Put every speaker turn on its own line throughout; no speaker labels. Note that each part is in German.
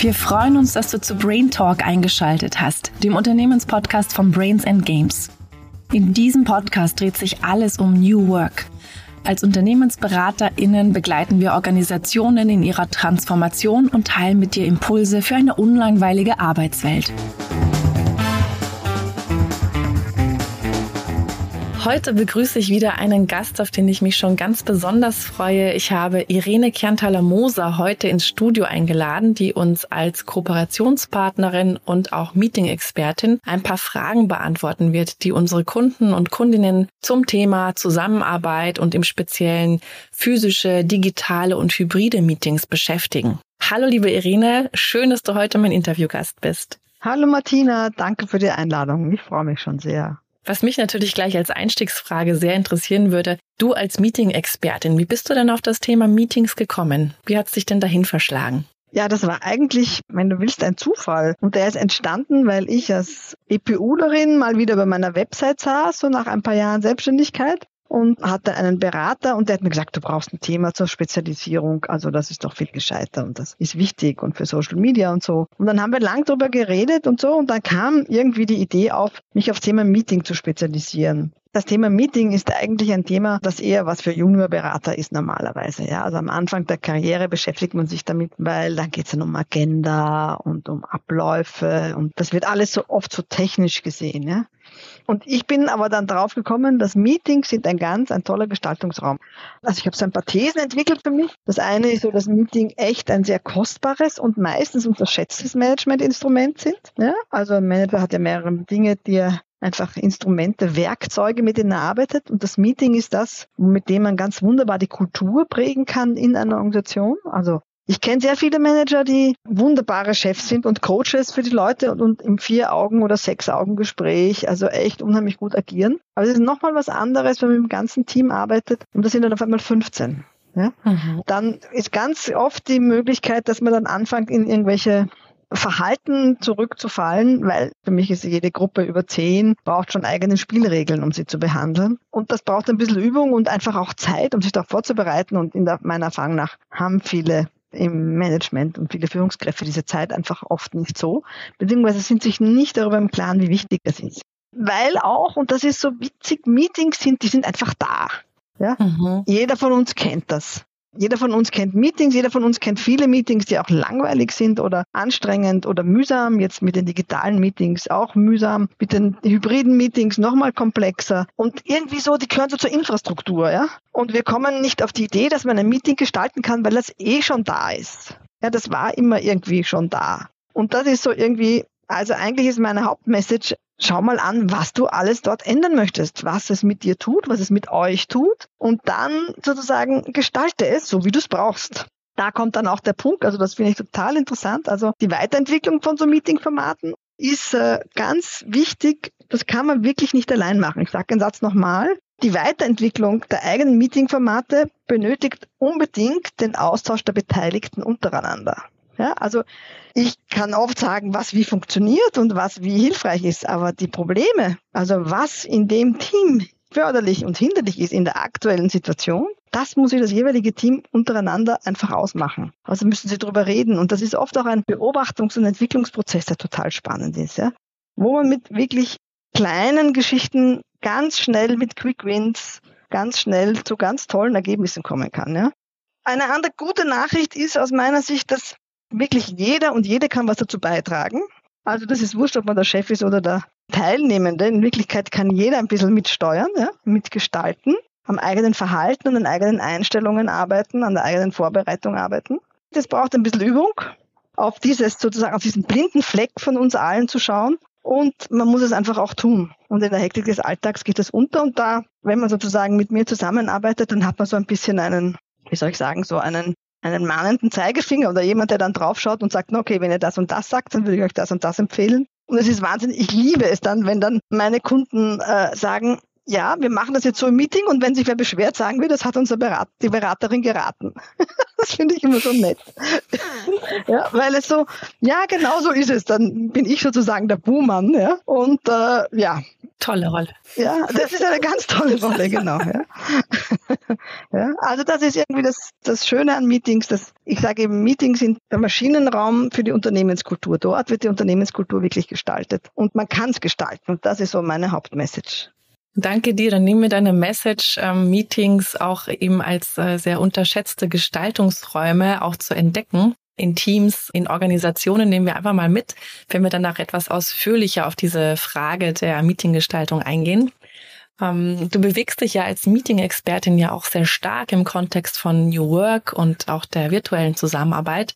Wir freuen uns, dass du zu Brain Talk eingeschaltet hast, dem Unternehmenspodcast von Brains and Games. In diesem Podcast dreht sich alles um New Work. Als UnternehmensberaterInnen begleiten wir Organisationen in ihrer Transformation und teilen mit dir Impulse für eine unlangweilige Arbeitswelt. Heute begrüße ich wieder einen Gast, auf den ich mich schon ganz besonders freue. Ich habe Irene Kerntaler-Moser heute ins Studio eingeladen, die uns als Kooperationspartnerin und auch Meeting-Expertin ein paar Fragen beantworten wird, die unsere Kunden und Kundinnen zum Thema Zusammenarbeit und im Speziellen physische, digitale und hybride Meetings beschäftigen. Hallo liebe Irene, schön, dass du heute mein Interviewgast bist.
Hallo Martina, danke für die Einladung. Ich freue mich schon sehr.
Was mich natürlich gleich als Einstiegsfrage sehr interessieren würde, du als Meeting-Expertin, wie bist du denn auf das Thema Meetings gekommen? Wie hat es dich denn dahin verschlagen?
Ja, das war eigentlich, wenn du willst, ein Zufall. Und der ist entstanden, weil ich als EPUlerin mal wieder bei meiner Website saß, so nach ein paar Jahren Selbstständigkeit und hatte einen Berater und der hat mir gesagt, du brauchst ein Thema zur Spezialisierung. Also das ist doch viel gescheiter und das ist wichtig und für Social Media und so. Und dann haben wir lang drüber geredet und so und dann kam irgendwie die Idee auf, mich aufs Thema Meeting zu spezialisieren. Das Thema Meeting ist eigentlich ein Thema, das eher was für Juniorberater ist normalerweise. Ja, also am Anfang der Karriere beschäftigt man sich damit, weil dann geht es dann um Agenda und um Abläufe und das wird alles so oft so technisch gesehen. Ja. Und ich bin aber dann drauf gekommen, dass Meetings sind ein ganz, ein toller Gestaltungsraum. Also ich habe so ein paar Thesen entwickelt für mich. Das eine ist so, dass Meeting echt ein sehr kostbares und meistens unterschätztes Managementinstrument sind. Ja? Also ein Manager hat ja mehrere Dinge, die er einfach Instrumente, Werkzeuge, mit denen er arbeitet. Und das Meeting ist das, mit dem man ganz wunderbar die Kultur prägen kann in einer Organisation. Also ich kenne sehr viele Manager, die wunderbare Chefs sind und Coaches für die Leute und, und im Vier-Augen- oder Sechs-Augen-Gespräch, also echt unheimlich gut agieren. Aber es ist nochmal was anderes, wenn man mit dem ganzen Team arbeitet und das sind dann auf einmal 15. Ja? Mhm. Dann ist ganz oft die Möglichkeit, dass man dann anfängt, in irgendwelche Verhalten zurückzufallen, weil für mich ist jede Gruppe über zehn, braucht schon eigene Spielregeln, um sie zu behandeln. Und das braucht ein bisschen Übung und einfach auch Zeit, um sich darauf vorzubereiten. Und in der, meiner Erfahrung nach haben viele im Management und viele Führungskräfte diese Zeit einfach oft nicht so, beziehungsweise sind sich nicht darüber im Klaren, wie wichtig das ist. Weil auch, und das ist so witzig, Meetings sind, die sind einfach da. Ja? Mhm. Jeder von uns kennt das. Jeder von uns kennt Meetings, jeder von uns kennt viele Meetings, die auch langweilig sind oder anstrengend oder mühsam. Jetzt mit den digitalen Meetings auch mühsam, mit den hybriden Meetings nochmal komplexer. Und irgendwie so, die gehören so zur Infrastruktur, ja. Und wir kommen nicht auf die Idee, dass man ein Meeting gestalten kann, weil das eh schon da ist. Ja, das war immer irgendwie schon da. Und das ist so irgendwie, also eigentlich ist meine Hauptmessage, schau mal an, was du alles dort ändern möchtest, was es mit dir tut, was es mit euch tut und dann sozusagen gestalte es so, wie du es brauchst. Da kommt dann auch der Punkt, also das finde ich total interessant. Also die Weiterentwicklung von so Meetingformaten ist äh, ganz wichtig. Das kann man wirklich nicht allein machen. Ich sage den Satz nochmal. Die Weiterentwicklung der eigenen Meetingformate benötigt unbedingt den Austausch der Beteiligten untereinander. Ja, also ich kann oft sagen, was wie funktioniert und was wie hilfreich ist, aber die Probleme, also was in dem Team förderlich und hinderlich ist in der aktuellen Situation, das muss sich das jeweilige Team untereinander einfach ausmachen. Also müssen sie darüber reden. Und das ist oft auch ein Beobachtungs- und Entwicklungsprozess, der total spannend ist, ja? wo man mit wirklich kleinen Geschichten ganz schnell mit Quick Wins ganz schnell zu ganz tollen Ergebnissen kommen kann. Ja? Eine andere gute Nachricht ist aus meiner Sicht, dass wirklich jeder und jede kann was dazu beitragen. Also das ist wurscht, ob man der Chef ist oder der Teilnehmende. In Wirklichkeit kann jeder ein bisschen mitsteuern, ja, mitgestalten, am eigenen Verhalten, an den eigenen Einstellungen arbeiten, an der eigenen Vorbereitung arbeiten. Das braucht ein bisschen Übung, auf dieses sozusagen, auf diesen blinden Fleck von uns allen zu schauen. Und man muss es einfach auch tun. Und in der Hektik des Alltags geht das unter. Und da, wenn man sozusagen mit mir zusammenarbeitet, dann hat man so ein bisschen einen, wie soll ich sagen, so einen einen mahnenden Zeigefinger oder jemand, der dann draufschaut und sagt, okay, wenn ihr das und das sagt, dann würde ich euch das und das empfehlen. Und es ist Wahnsinn. Ich liebe es dann, wenn dann meine Kunden äh, sagen, ja, wir machen das jetzt so im Meeting und wenn sich wer beschwert, sagen wir, das hat unsere Berat die Beraterin geraten. das finde ich immer so nett. ja, weil es so, ja, genau so ist es. Dann bin ich sozusagen der Buhmann, ja. Und äh, ja.
Tolle Rolle.
Ja, das ist eine ganz tolle Rolle, genau. Ja. ja, also das ist irgendwie das, das Schöne an Meetings, dass ich sage eben, Meetings sind der Maschinenraum für die Unternehmenskultur. Dort wird die Unternehmenskultur wirklich gestaltet. Und man kann es gestalten. Und das ist so meine Hauptmessage.
Danke dir. Dann nehmen wir deine Message, ähm, Meetings auch eben als äh, sehr unterschätzte Gestaltungsräume auch zu entdecken. In Teams, in Organisationen nehmen wir einfach mal mit, wenn wir danach etwas ausführlicher auf diese Frage der Meetinggestaltung eingehen. Ähm, du bewegst dich ja als Meeting-Expertin ja auch sehr stark im Kontext von New Work und auch der virtuellen Zusammenarbeit.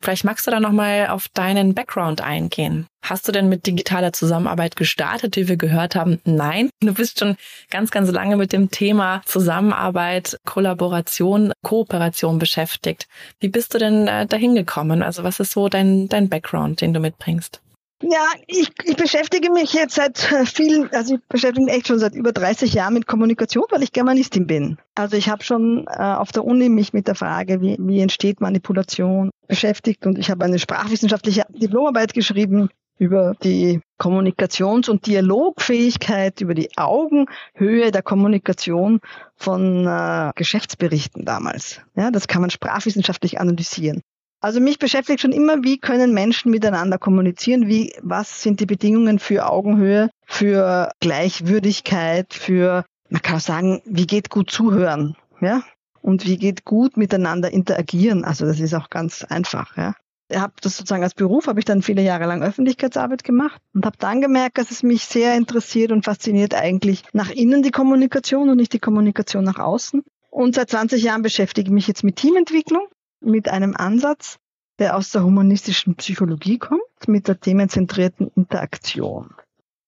Vielleicht magst du da nochmal auf deinen Background eingehen. Hast du denn mit digitaler Zusammenarbeit gestartet, wie wir gehört haben? Nein, du bist schon ganz, ganz lange mit dem Thema Zusammenarbeit, Kollaboration, Kooperation beschäftigt. Wie bist du denn äh, dahin gekommen? Also was ist so dein, dein Background, den du mitbringst?
Ja, ich, ich beschäftige mich jetzt seit äh, vielen, also ich beschäftige mich echt schon seit über 30 Jahren mit Kommunikation, weil ich Germanistin bin. Also ich habe schon äh, auf der Uni mich mit der Frage, wie, wie entsteht Manipulation, beschäftigt und ich habe eine sprachwissenschaftliche Diplomarbeit geschrieben über die Kommunikations- und Dialogfähigkeit, über die Augenhöhe der Kommunikation von äh, Geschäftsberichten damals. Ja, das kann man sprachwissenschaftlich analysieren. Also mich beschäftigt schon immer, wie können Menschen miteinander kommunizieren, wie, was sind die Bedingungen für Augenhöhe, für Gleichwürdigkeit, für, man kann auch sagen, wie geht gut zuhören, ja? Und wie geht gut miteinander interagieren? Also das ist auch ganz einfach, ja. Ich habe das sozusagen als Beruf, habe ich dann viele Jahre lang Öffentlichkeitsarbeit gemacht und habe dann gemerkt, dass es mich sehr interessiert und fasziniert eigentlich nach innen die Kommunikation und nicht die Kommunikation nach außen. Und seit 20 Jahren beschäftige ich mich jetzt mit Teamentwicklung mit einem Ansatz, der aus der humanistischen Psychologie kommt, mit der themenzentrierten Interaktion,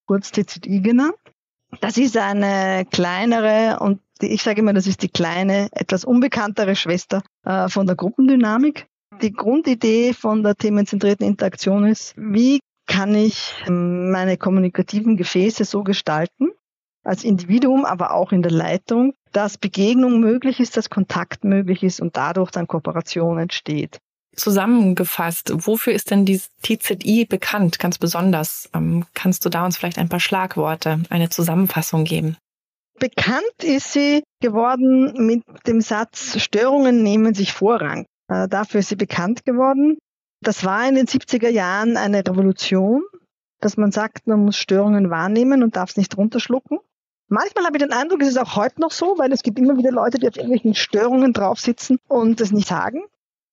kurz TZI genannt. Das ist eine kleinere und die, ich sage immer, das ist die kleine, etwas unbekanntere Schwester äh, von der Gruppendynamik. Die Grundidee von der themenzentrierten Interaktion ist, wie kann ich meine kommunikativen Gefäße so gestalten, als Individuum, aber auch in der Leitung, dass Begegnung möglich ist, dass Kontakt möglich ist und dadurch dann Kooperation entsteht.
Zusammengefasst, wofür ist denn die TZI bekannt, ganz besonders? Ähm, kannst du da uns vielleicht ein paar Schlagworte, eine Zusammenfassung geben?
Bekannt ist sie geworden mit dem Satz, Störungen nehmen sich Vorrang. Äh, dafür ist sie bekannt geworden. Das war in den 70er Jahren eine Revolution, dass man sagt, man muss Störungen wahrnehmen und darf es nicht runterschlucken. Manchmal habe ich den Eindruck, es ist auch heute noch so, weil es gibt immer wieder Leute, die auf irgendwelchen Störungen drauf sitzen und das nicht sagen,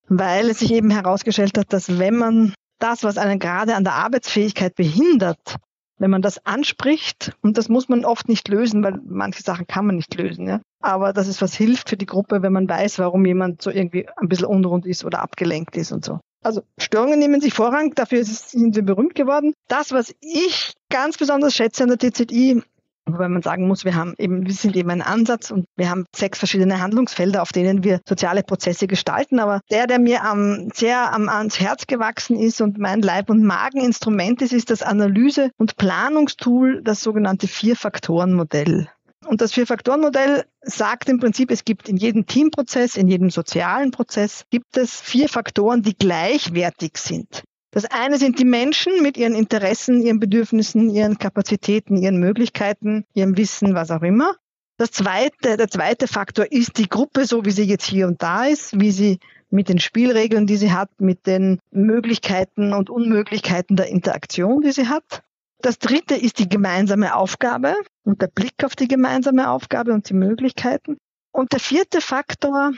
weil es sich eben herausgestellt hat, dass wenn man das, was einen gerade an der Arbeitsfähigkeit behindert, wenn man das anspricht, und das muss man oft nicht lösen, weil manche Sachen kann man nicht lösen, ja. Aber dass es was hilft für die Gruppe, wenn man weiß, warum jemand so irgendwie ein bisschen unrund ist oder abgelenkt ist und so. Also Störungen nehmen sich Vorrang, dafür sind wir berühmt geworden. Das, was ich ganz besonders schätze an der TZI, Wobei man sagen muss, wir haben eben, wir sind eben ein Ansatz und wir haben sechs verschiedene Handlungsfelder, auf denen wir soziale Prozesse gestalten. Aber der, der mir am, sehr am, ans Herz gewachsen ist und mein Leib- und Mageninstrument ist, ist das Analyse- und Planungstool, das sogenannte Vier-Faktoren-Modell. Und das Vier-Faktoren-Modell sagt im Prinzip, es gibt in jedem Teamprozess, in jedem sozialen Prozess, gibt es vier Faktoren, die gleichwertig sind. Das eine sind die Menschen mit ihren Interessen, ihren Bedürfnissen, ihren Kapazitäten, ihren Möglichkeiten, ihrem Wissen, was auch immer. Das zweite, der zweite Faktor ist die Gruppe, so wie sie jetzt hier und da ist, wie sie mit den Spielregeln, die sie hat, mit den Möglichkeiten und Unmöglichkeiten der Interaktion, die sie hat. Das dritte ist die gemeinsame Aufgabe und der Blick auf die gemeinsame Aufgabe und die Möglichkeiten. Und der vierte Faktor,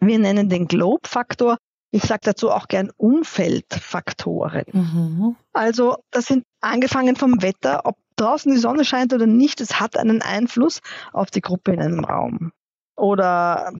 wir nennen den Globe-Faktor, ich sage dazu auch gern Umfeldfaktoren. Mhm. Also das sind angefangen vom Wetter, ob draußen die Sonne scheint oder nicht, es hat einen Einfluss auf die Gruppe in einem Raum. Oder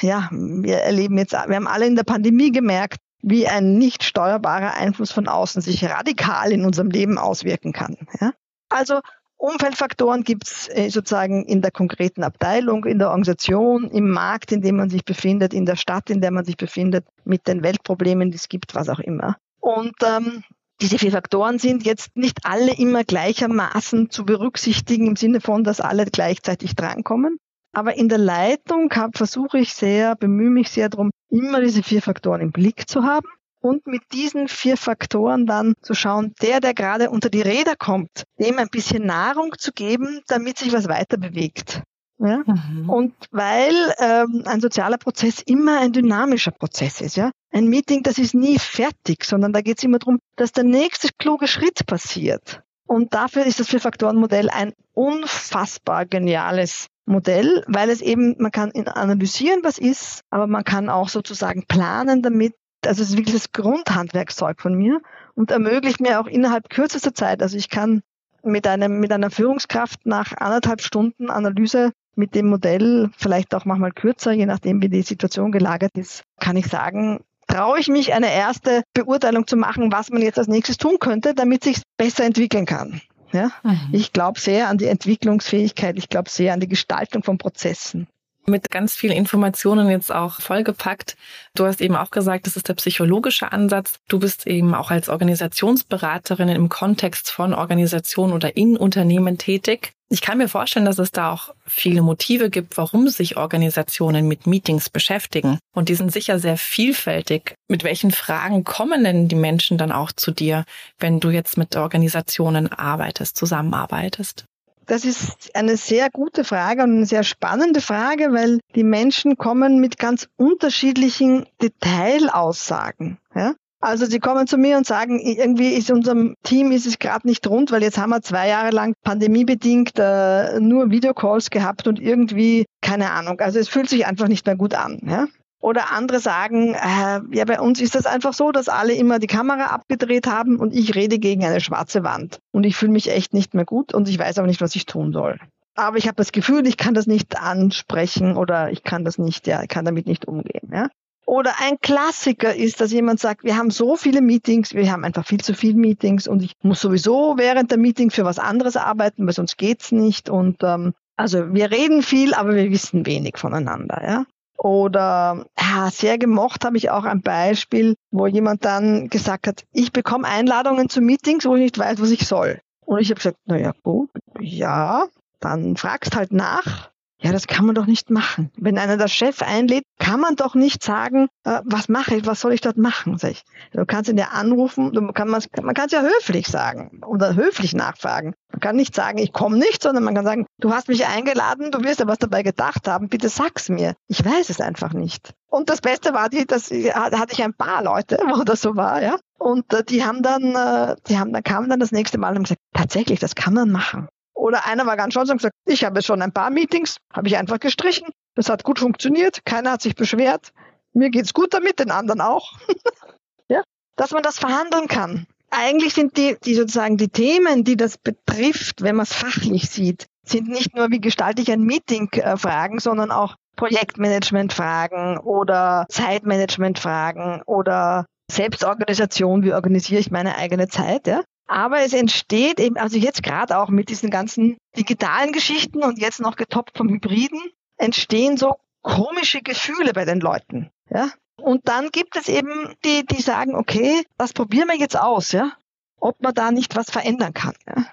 ja, wir erleben jetzt, wir haben alle in der Pandemie gemerkt, wie ein nicht steuerbarer Einfluss von außen sich radikal in unserem Leben auswirken kann. Ja? Also Umfeldfaktoren gibt es äh, sozusagen in der konkreten Abteilung, in der Organisation, im Markt, in dem man sich befindet, in der Stadt, in der man sich befindet, mit den Weltproblemen, die es gibt, was auch immer. Und ähm, diese vier Faktoren sind jetzt nicht alle immer gleichermaßen zu berücksichtigen im Sinne von, dass alle gleichzeitig drankommen. Aber in der Leitung versuche ich sehr, bemühe mich sehr darum, immer diese vier Faktoren im Blick zu haben und mit diesen vier Faktoren dann zu schauen, der, der gerade unter die Räder kommt, dem ein bisschen Nahrung zu geben, damit sich was weiter bewegt. Ja? Mhm. Und weil ähm, ein sozialer Prozess immer ein dynamischer Prozess ist, ja. Ein Meeting, das ist nie fertig, sondern da geht es immer darum, dass der nächste kluge Schritt passiert. Und dafür ist das Vier-Faktoren-Modell ein unfassbar geniales Modell, weil es eben, man kann analysieren, was ist, aber man kann auch sozusagen planen damit. Also es ist wirklich das Grundhandwerkszeug von mir und ermöglicht mir auch innerhalb kürzester Zeit, also ich kann mit einem, mit einer Führungskraft nach anderthalb Stunden Analyse mit dem Modell, vielleicht auch manchmal kürzer, je nachdem wie die Situation gelagert ist, kann ich sagen, traue ich mich eine erste Beurteilung zu machen, was man jetzt als nächstes tun könnte, damit sich besser entwickeln kann. Ja? Mhm. Ich glaube sehr an die Entwicklungsfähigkeit, ich glaube sehr an die Gestaltung von Prozessen.
Mit ganz vielen Informationen jetzt auch vollgepackt. Du hast eben auch gesagt, das ist der psychologische Ansatz. Du bist eben auch als Organisationsberaterin im Kontext von Organisationen oder in Unternehmen tätig. Ich kann mir vorstellen, dass es da auch viele Motive gibt, warum sich Organisationen mit Meetings beschäftigen. Und die sind sicher sehr vielfältig. Mit welchen Fragen kommen denn die Menschen dann auch zu dir, wenn du jetzt mit Organisationen arbeitest, zusammenarbeitest?
Das ist eine sehr gute Frage und eine sehr spannende Frage, weil die Menschen kommen mit ganz unterschiedlichen Detailaussagen. Ja? Also sie kommen zu mir und sagen, irgendwie ist unserem Team ist es gerade nicht rund, weil jetzt haben wir zwei Jahre lang pandemiebedingt äh, nur Videocalls gehabt und irgendwie keine Ahnung. Also es fühlt sich einfach nicht mehr gut an. Ja? Oder andere sagen, äh, ja, bei uns ist das einfach so, dass alle immer die Kamera abgedreht haben und ich rede gegen eine schwarze Wand. Und ich fühle mich echt nicht mehr gut und ich weiß aber nicht, was ich tun soll. Aber ich habe das Gefühl, ich kann das nicht ansprechen oder ich kann das nicht, ja, ich kann damit nicht umgehen. Ja? Oder ein Klassiker ist, dass jemand sagt, wir haben so viele Meetings, wir haben einfach viel zu viele Meetings und ich muss sowieso während der Meeting für was anderes arbeiten, weil sonst geht's nicht. Und ähm, also wir reden viel, aber wir wissen wenig voneinander. Ja? Oder ja, sehr gemocht habe ich auch ein Beispiel, wo jemand dann gesagt hat, ich bekomme Einladungen zu Meetings, wo ich nicht weiß, was ich soll. Und ich habe gesagt, na ja, gut, ja, dann fragst halt nach ja, das kann man doch nicht machen. Wenn einer der Chef einlädt, kann man doch nicht sagen, äh, was mache ich, was soll ich dort machen? Sag ich. Du kannst ihn ja anrufen, du kann man, kann es ja höflich sagen oder höflich nachfragen. Man kann nicht sagen, ich komme nicht, sondern man kann sagen, du hast mich eingeladen, du wirst ja was dabei gedacht haben, bitte sag's mir. Ich weiß es einfach nicht. Und das Beste war, die, das hatte ich ein paar Leute, wo das so war, ja. Und äh, die haben dann, äh, die haben, dann kamen dann das nächste Mal und gesagt, tatsächlich, das kann man machen. Oder einer war ganz stolz und gesagt, ich habe schon ein paar Meetings, habe ich einfach gestrichen. Das hat gut funktioniert, keiner hat sich beschwert. Mir geht's gut damit, den anderen auch. ja, dass man das verhandeln kann. Eigentlich sind die, die sozusagen die Themen, die das betrifft, wenn man es fachlich sieht, sind nicht nur, wie gestalte ich ein Meeting äh, Fragen, sondern auch Projektmanagement-Fragen oder Zeitmanagement-Fragen oder Selbstorganisation, wie organisiere ich meine eigene Zeit, ja? Aber es entsteht eben, also jetzt gerade auch mit diesen ganzen digitalen Geschichten und jetzt noch getoppt vom Hybriden, entstehen so komische Gefühle bei den Leuten. Ja? Und dann gibt es eben die, die sagen, okay, das probieren wir jetzt aus, ja, ob man da nicht was verändern kann. Ja?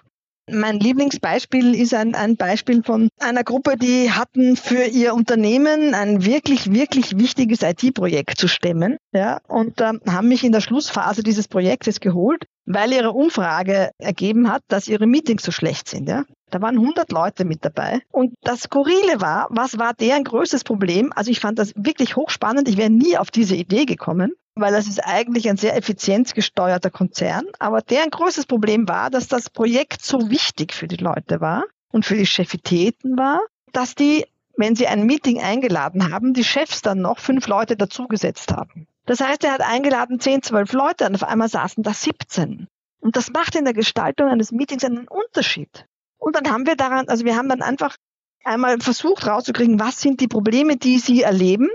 Mein Lieblingsbeispiel ist ein, ein Beispiel von einer Gruppe, die hatten für ihr Unternehmen ein wirklich, wirklich wichtiges IT-Projekt zu stemmen. Ja, und ähm, haben mich in der Schlussphase dieses Projektes geholt, weil ihre Umfrage ergeben hat, dass ihre Meetings so schlecht sind. Ja. Da waren 100 Leute mit dabei. Und das Skurrile war, was war deren größtes Problem? Also ich fand das wirklich hochspannend. Ich wäre nie auf diese Idee gekommen weil das ist eigentlich ein sehr effizienzgesteuerter Konzern. Aber deren größtes Problem war, dass das Projekt so wichtig für die Leute war und für die Chefitäten war, dass die, wenn sie ein Meeting eingeladen haben, die Chefs dann noch fünf Leute dazugesetzt haben. Das heißt, er hat eingeladen zehn, zwölf Leute und auf einmal saßen da 17. Und das macht in der Gestaltung eines Meetings einen Unterschied. Und dann haben wir daran, also wir haben dann einfach einmal versucht rauszukriegen, was sind die Probleme, die sie erleben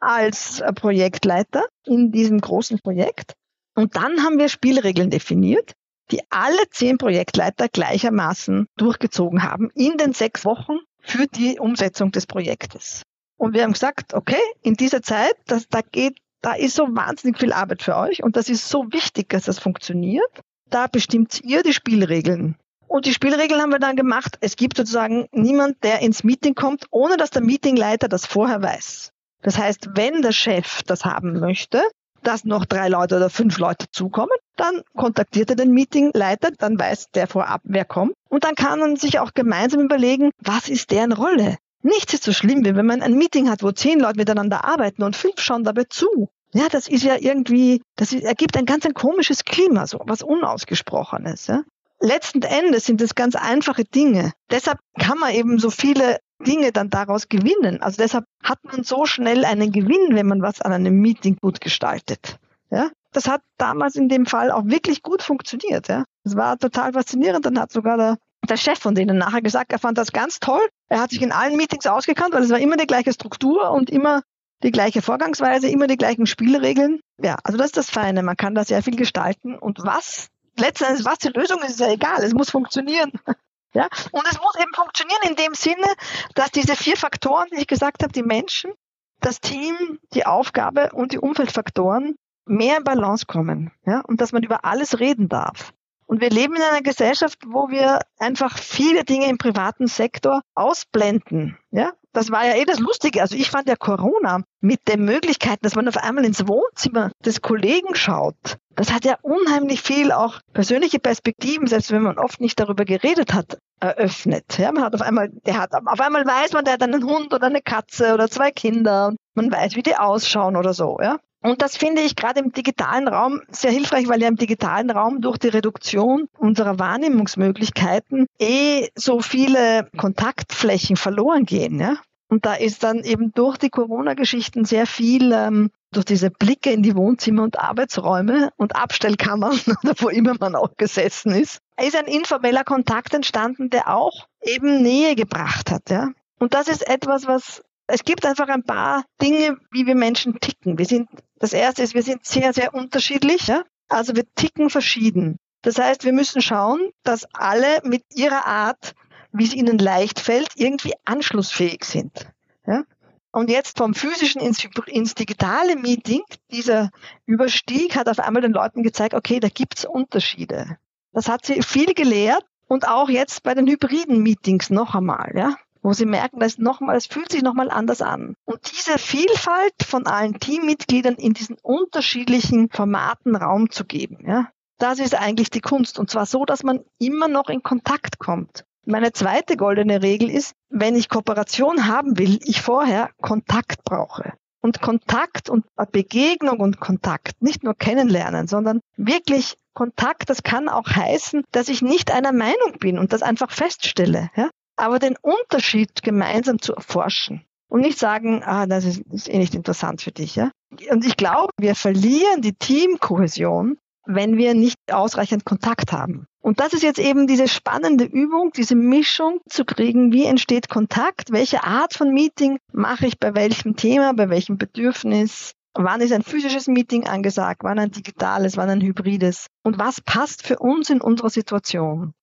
als äh, Projektleiter in diesem großen Projekt. Und dann haben wir Spielregeln definiert, die alle zehn Projektleiter gleichermaßen durchgezogen haben in den sechs Wochen für die Umsetzung des Projektes. Und wir haben gesagt, okay, in dieser Zeit, das, da geht, da ist so wahnsinnig viel Arbeit für euch und das ist so wichtig, dass das funktioniert. da bestimmt ihr die Spielregeln. Und die Spielregeln haben wir dann gemacht. Es gibt sozusagen niemand, der ins Meeting kommt, ohne dass der Meetingleiter das vorher weiß. Das heißt, wenn der Chef das haben möchte, dass noch drei Leute oder fünf Leute zukommen, dann kontaktiert er den Meetingleiter, dann weiß der vorab, wer kommt. Und dann kann man sich auch gemeinsam überlegen, was ist deren Rolle? Nichts ist so schlimm, wie wenn man ein Meeting hat, wo zehn Leute miteinander arbeiten und fünf schauen dabei zu. Ja, das ist ja irgendwie, das ergibt ein ganz ein komisches Klima, so was Unausgesprochenes. Ja? Letzten Endes sind es ganz einfache Dinge. Deshalb kann man eben so viele Dinge dann daraus gewinnen. Also deshalb hat man so schnell einen Gewinn, wenn man was an einem Meeting gut gestaltet. Ja, das hat damals in dem Fall auch wirklich gut funktioniert. Ja, es war total faszinierend. Dann hat sogar der, der Chef von denen nachher gesagt, er fand das ganz toll. Er hat sich in allen Meetings ausgekannt, weil es war immer die gleiche Struktur und immer die gleiche Vorgangsweise, immer die gleichen Spielregeln. Ja, also das ist das Feine. Man kann da sehr viel gestalten. Und was letztendlich, was die Lösung ist, ist ja egal. Es muss funktionieren. Ja? Und es muss eben funktionieren in dem Sinne, dass diese vier Faktoren, die ich gesagt habe, die Menschen, das Team, die Aufgabe und die Umfeldfaktoren mehr in Balance kommen. Ja? Und dass man über alles reden darf. Und wir leben in einer Gesellschaft, wo wir einfach viele Dinge im privaten Sektor ausblenden. Ja? Das war ja eh das Lustige. Also ich fand ja Corona mit den Möglichkeiten, dass man auf einmal ins Wohnzimmer des Kollegen schaut. Das hat ja unheimlich viel auch persönliche Perspektiven, selbst wenn man oft nicht darüber geredet hat, eröffnet. Ja, man hat auf einmal, der hat, auf einmal weiß man, der hat einen Hund oder eine Katze oder zwei Kinder. Man weiß, wie die ausschauen oder so. Ja. Und das finde ich gerade im digitalen Raum sehr hilfreich, weil ja im digitalen Raum durch die Reduktion unserer Wahrnehmungsmöglichkeiten eh so viele Kontaktflächen verloren gehen. Ja? Und da ist dann eben durch die Corona-Geschichten sehr viel, ähm, durch diese Blicke in die Wohnzimmer und Arbeitsräume und Abstellkammern oder wo immer man auch gesessen ist, ist ein informeller Kontakt entstanden, der auch eben Nähe gebracht hat. Ja? Und das ist etwas, was es gibt einfach ein paar Dinge, wie wir Menschen ticken. Wir sind, das erste ist, wir sind sehr, sehr unterschiedlich. Ja? Also wir ticken verschieden. Das heißt, wir müssen schauen, dass alle mit ihrer Art, wie es ihnen leicht fällt, irgendwie anschlussfähig sind. Ja? Und jetzt vom physischen ins, ins digitale Meeting, dieser Überstieg hat auf einmal den Leuten gezeigt, okay, da gibt's Unterschiede. Das hat sie viel gelehrt und auch jetzt bei den hybriden Meetings noch einmal. Ja? Wo sie merken, dass nochmal, es fühlt sich nochmal anders an. Und diese Vielfalt von allen Teammitgliedern in diesen unterschiedlichen Formaten Raum zu geben, ja, das ist eigentlich die Kunst. Und zwar so, dass man immer noch in Kontakt kommt. Meine zweite goldene Regel ist, wenn ich Kooperation haben will, ich vorher Kontakt brauche. Und Kontakt und Begegnung und Kontakt, nicht nur kennenlernen, sondern wirklich Kontakt, das kann auch heißen, dass ich nicht einer Meinung bin und das einfach feststelle. Ja? Aber den Unterschied gemeinsam zu erforschen und nicht sagen, ah, das ist, ist eh nicht interessant für dich. Ja? Und ich glaube, wir verlieren die Teamkohäsion, wenn wir nicht ausreichend Kontakt haben. Und das ist jetzt eben diese spannende Übung, diese Mischung zu kriegen, wie entsteht Kontakt, welche Art von Meeting mache ich bei welchem Thema, bei welchem Bedürfnis, wann ist ein physisches Meeting angesagt, wann ein digitales, wann ein hybrides und was passt für uns in unserer Situation.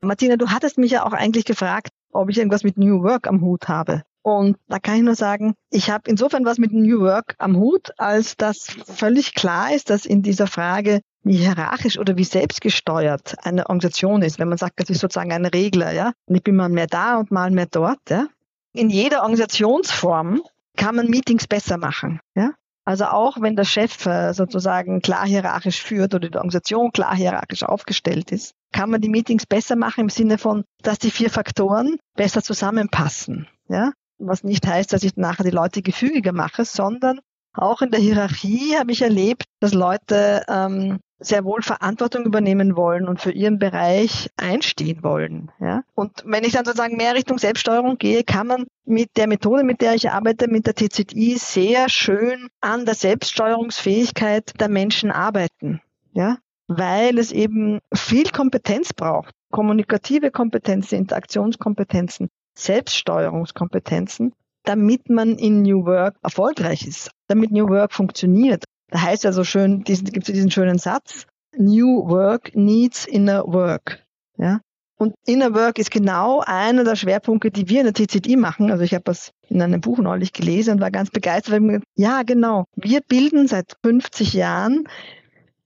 Martina, du hattest mich ja auch eigentlich gefragt, ob ich irgendwas mit New Work am Hut habe. Und da kann ich nur sagen, ich habe insofern was mit New Work am Hut, als das völlig klar ist, dass in dieser Frage, wie hierarchisch oder wie selbstgesteuert eine Organisation ist, wenn man sagt, das ist sozusagen ein Regler, ja, und ich bin mal mehr da und mal mehr dort, ja. In jeder Organisationsform kann man Meetings besser machen, ja. Also auch wenn der Chef äh, sozusagen klar hierarchisch führt oder die Organisation klar hierarchisch aufgestellt ist, kann man die Meetings besser machen im Sinne von, dass die vier Faktoren besser zusammenpassen. Ja? Was nicht heißt, dass ich nachher die Leute gefügiger mache, sondern auch in der Hierarchie habe ich erlebt, dass Leute ähm, sehr wohl Verantwortung übernehmen wollen und für ihren Bereich einstehen wollen. Ja? Und wenn ich dann sozusagen mehr Richtung Selbststeuerung gehe, kann man mit der Methode, mit der ich arbeite, mit der TZI, sehr schön an der Selbststeuerungsfähigkeit der Menschen arbeiten. Ja? Weil es eben viel Kompetenz braucht. Kommunikative Kompetenzen, Interaktionskompetenzen, Selbststeuerungskompetenzen, damit man in New Work erfolgreich ist, damit New Work funktioniert. Da heißt ja so schön, diesen, gibt es diesen schönen Satz, New Work needs inner work. Ja? Und Inner Work ist genau einer der Schwerpunkte, die wir in der TCD machen. Also ich habe das in einem Buch neulich gelesen und war ganz begeistert. Ja, genau. Wir bilden seit 50 Jahren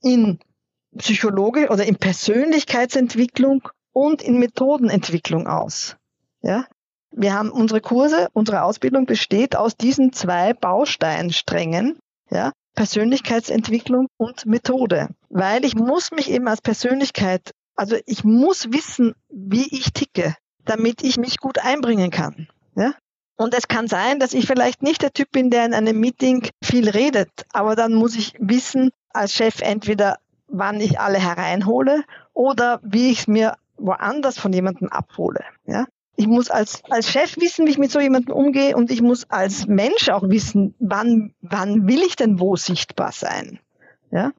in Psychologe oder in Persönlichkeitsentwicklung und in Methodenentwicklung aus. Ja? Wir haben unsere Kurse, unsere Ausbildung besteht aus diesen zwei Bausteinsträngen, ja? Persönlichkeitsentwicklung und Methode. Weil ich muss mich eben als Persönlichkeit, also ich muss wissen, wie ich ticke, damit ich mich gut einbringen kann. Ja? Und es kann sein, dass ich vielleicht nicht der Typ bin, der in einem Meeting viel redet, aber dann muss ich wissen als Chef entweder, wann ich alle hereinhole oder wie ich es mir woanders von jemandem abhole. Ja? Ich muss als, als Chef wissen, wie ich mit so jemandem umgehe und ich muss als Mensch auch wissen, wann, wann will ich denn wo sichtbar sein. Ja?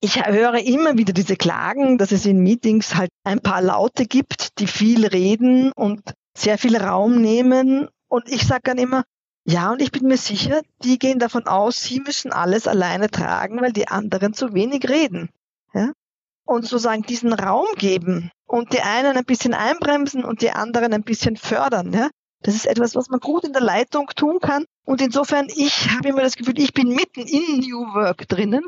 Ich höre immer wieder diese Klagen, dass es in Meetings halt ein paar Laute gibt, die viel reden und sehr viel Raum nehmen und ich sage dann immer, ja, und ich bin mir sicher, die gehen davon aus, sie müssen alles alleine tragen, weil die anderen zu wenig reden. Ja? Und sozusagen diesen Raum geben und die einen ein bisschen einbremsen und die anderen ein bisschen fördern. Ja? Das ist etwas, was man gut in der Leitung tun kann. Und insofern, ich habe immer das Gefühl, ich bin mitten in New Work drinnen.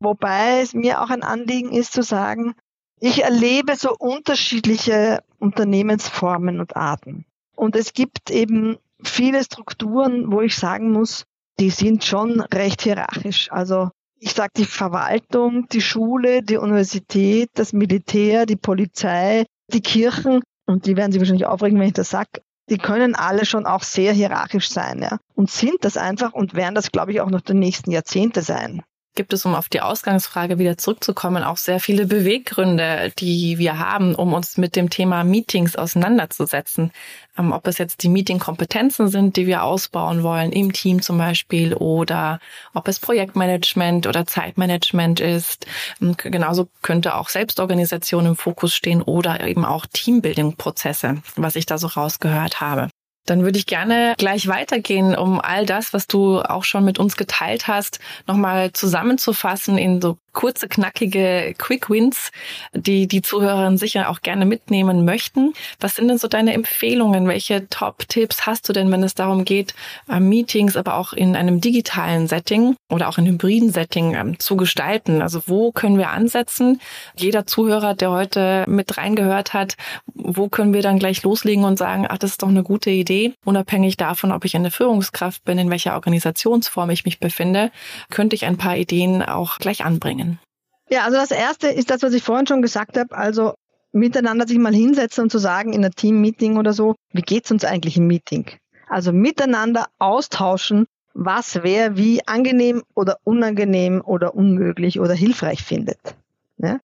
Wobei es mir auch ein Anliegen ist zu sagen, ich erlebe so unterschiedliche Unternehmensformen und Arten. Und es gibt eben viele Strukturen, wo ich sagen muss, die sind schon recht hierarchisch. Also ich sage die Verwaltung, die Schule, die Universität, das Militär, die Polizei, die Kirchen, und die werden sich wahrscheinlich aufregen, wenn ich das sage, die können alle schon auch sehr hierarchisch sein, ja. Und sind das einfach und werden das, glaube ich, auch noch die nächsten Jahrzehnte sein
gibt es, um auf die Ausgangsfrage wieder zurückzukommen, auch sehr viele Beweggründe, die wir haben, um uns mit dem Thema Meetings auseinanderzusetzen. Ähm, ob es jetzt die Meeting-Kompetenzen sind, die wir ausbauen wollen, im Team zum Beispiel, oder ob es Projektmanagement oder Zeitmanagement ist. Ähm, genauso könnte auch Selbstorganisation im Fokus stehen oder eben auch Teambuilding-Prozesse, was ich da so rausgehört habe. Dann würde ich gerne gleich weitergehen, um all das, was du auch schon mit uns geteilt hast, nochmal zusammenzufassen in so kurze, knackige Quick Wins, die die Zuhörerinnen sicher auch gerne mitnehmen möchten. Was sind denn so deine Empfehlungen? Welche Top-Tipps hast du denn, wenn es darum geht, äh, Meetings, aber auch in einem digitalen Setting oder auch in hybriden Setting ähm, zu gestalten? Also wo können wir ansetzen? Jeder Zuhörer, der heute mit reingehört hat, wo können wir dann gleich loslegen und sagen, ach, das ist doch eine gute Idee, unabhängig davon, ob ich eine Führungskraft bin, in welcher Organisationsform ich mich befinde, könnte ich ein paar Ideen auch gleich anbringen.
Ja, also das erste ist das, was ich vorhin schon gesagt habe. Also miteinander sich mal hinsetzen und zu sagen in einer Team-Meeting oder so, wie geht's uns eigentlich im Meeting? Also miteinander austauschen, was wer wie angenehm oder unangenehm oder unmöglich oder hilfreich findet. Ja?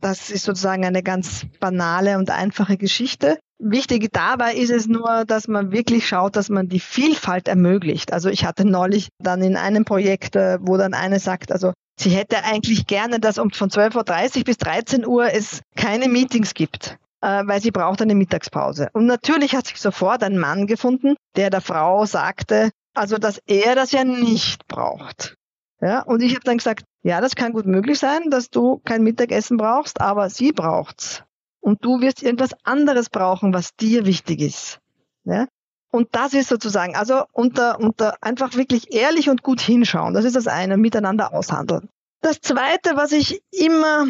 Das ist sozusagen eine ganz banale und einfache Geschichte. Wichtig dabei ist es nur, dass man wirklich schaut, dass man die Vielfalt ermöglicht. Also ich hatte neulich dann in einem Projekt, äh, wo dann eine sagt, also sie hätte eigentlich gerne, dass um von 12.30 Uhr bis 13 Uhr es keine Meetings gibt äh, weil sie braucht eine Mittagspause. Und natürlich hat sich sofort ein Mann gefunden, der der Frau sagte, also dass er das ja nicht braucht. Ja, und ich habe dann gesagt, ja, das kann gut möglich sein, dass du kein Mittagessen brauchst, aber sie braucht's und du wirst irgendwas anderes brauchen, was dir wichtig ist. Ja? Und das ist sozusagen, also unter, unter einfach wirklich ehrlich und gut hinschauen. Das ist das eine, miteinander aushandeln. Das zweite, was ich immer,